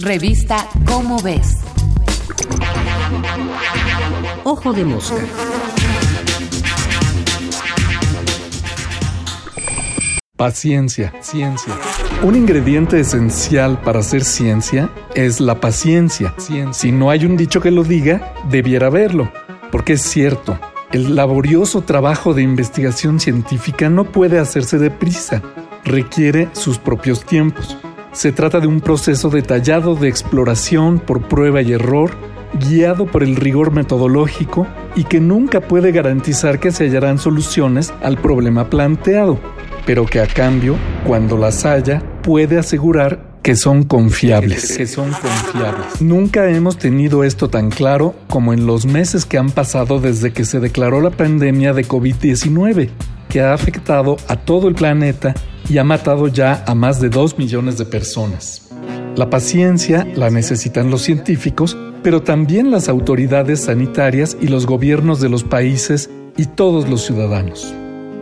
Revista Cómo ves. Ojo de mosca. Paciencia, ciencia. Un ingrediente esencial para hacer ciencia es la paciencia. Si no hay un dicho que lo diga, debiera haberlo, porque es cierto. El laborioso trabajo de investigación científica no puede hacerse deprisa, requiere sus propios tiempos. Se trata de un proceso detallado de exploración por prueba y error, guiado por el rigor metodológico y que nunca puede garantizar que se hallarán soluciones al problema planteado pero que a cambio, cuando las haya, puede asegurar que son confiables. Que son confiables. Nunca hemos tenido esto tan claro como en los meses que han pasado desde que se declaró la pandemia de COVID-19, que ha afectado a todo el planeta y ha matado ya a más de 2 millones de personas. La paciencia la necesitan los científicos, pero también las autoridades sanitarias y los gobiernos de los países y todos los ciudadanos.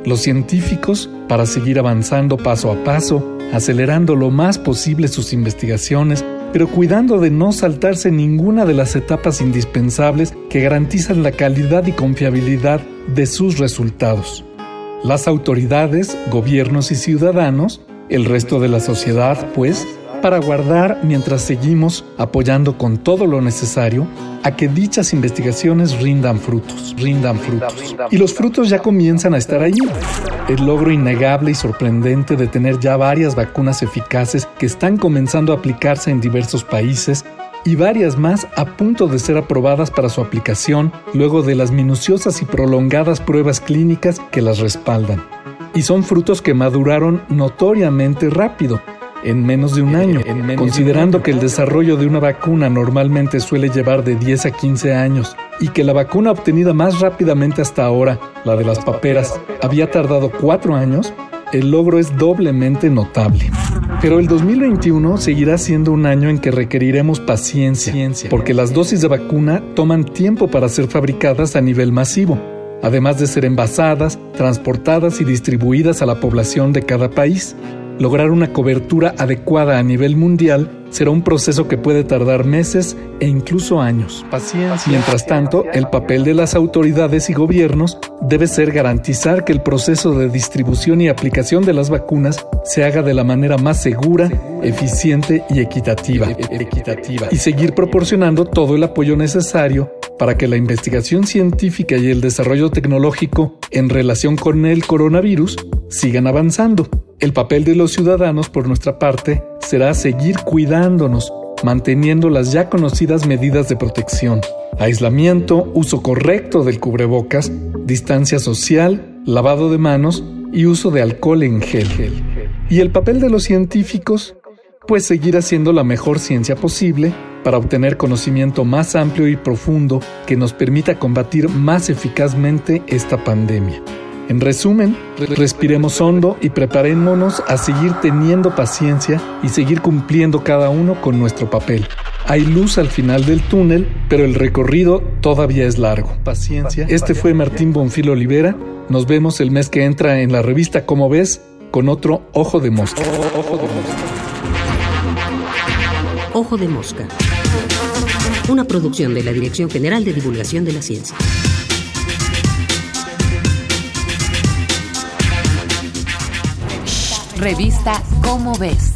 Los científicos, para seguir avanzando paso a paso, acelerando lo más posible sus investigaciones, pero cuidando de no saltarse ninguna de las etapas indispensables que garantizan la calidad y confiabilidad de sus resultados. Las autoridades, gobiernos y ciudadanos, el resto de la sociedad, pues, para guardar mientras seguimos apoyando con todo lo necesario a que dichas investigaciones rindan frutos, rindan frutos. Y los frutos ya comienzan a estar ahí. El logro innegable y sorprendente de tener ya varias vacunas eficaces que están comenzando a aplicarse en diversos países y varias más a punto de ser aprobadas para su aplicación luego de las minuciosas y prolongadas pruebas clínicas que las respaldan. Y son frutos que maduraron notoriamente rápido, en menos de un año, considerando que el desarrollo de una vacuna normalmente suele llevar de 10 a 15 años y que la vacuna obtenida más rápidamente hasta ahora, la de las paperas, había tardado 4 años, el logro es doblemente notable. Pero el 2021 seguirá siendo un año en que requeriremos paciencia, porque las dosis de vacuna toman tiempo para ser fabricadas a nivel masivo, además de ser envasadas, transportadas y distribuidas a la población de cada país. Lograr una cobertura adecuada a nivel mundial será un proceso que puede tardar meses e incluso años. Paciencia. Mientras tanto, el papel de las autoridades y gobiernos debe ser garantizar que el proceso de distribución y aplicación de las vacunas se haga de la manera más segura, eficiente y equitativa, equitativa y seguir proporcionando todo el apoyo necesario para que la investigación científica y el desarrollo tecnológico en relación con el coronavirus sigan avanzando. El papel de los ciudadanos, por nuestra parte, será seguir cuidándonos, manteniendo las ya conocidas medidas de protección, aislamiento, uso correcto del cubrebocas, distancia social, lavado de manos y uso de alcohol en gel. Y el papel de los científicos, pues seguir haciendo la mejor ciencia posible para obtener conocimiento más amplio y profundo que nos permita combatir más eficazmente esta pandemia. En resumen, respiremos hondo y preparémonos a seguir teniendo paciencia y seguir cumpliendo cada uno con nuestro papel. Hay luz al final del túnel, pero el recorrido todavía es largo. Paciencia. Este fue Martín Bonfil Olivera. Nos vemos el mes que entra en la revista Como ves con otro Ojo de Mosca. Ojo de Mosca. Ojo de Mosca. Una producción de la Dirección General de Divulgación de la Ciencia. Revista Cómo ves.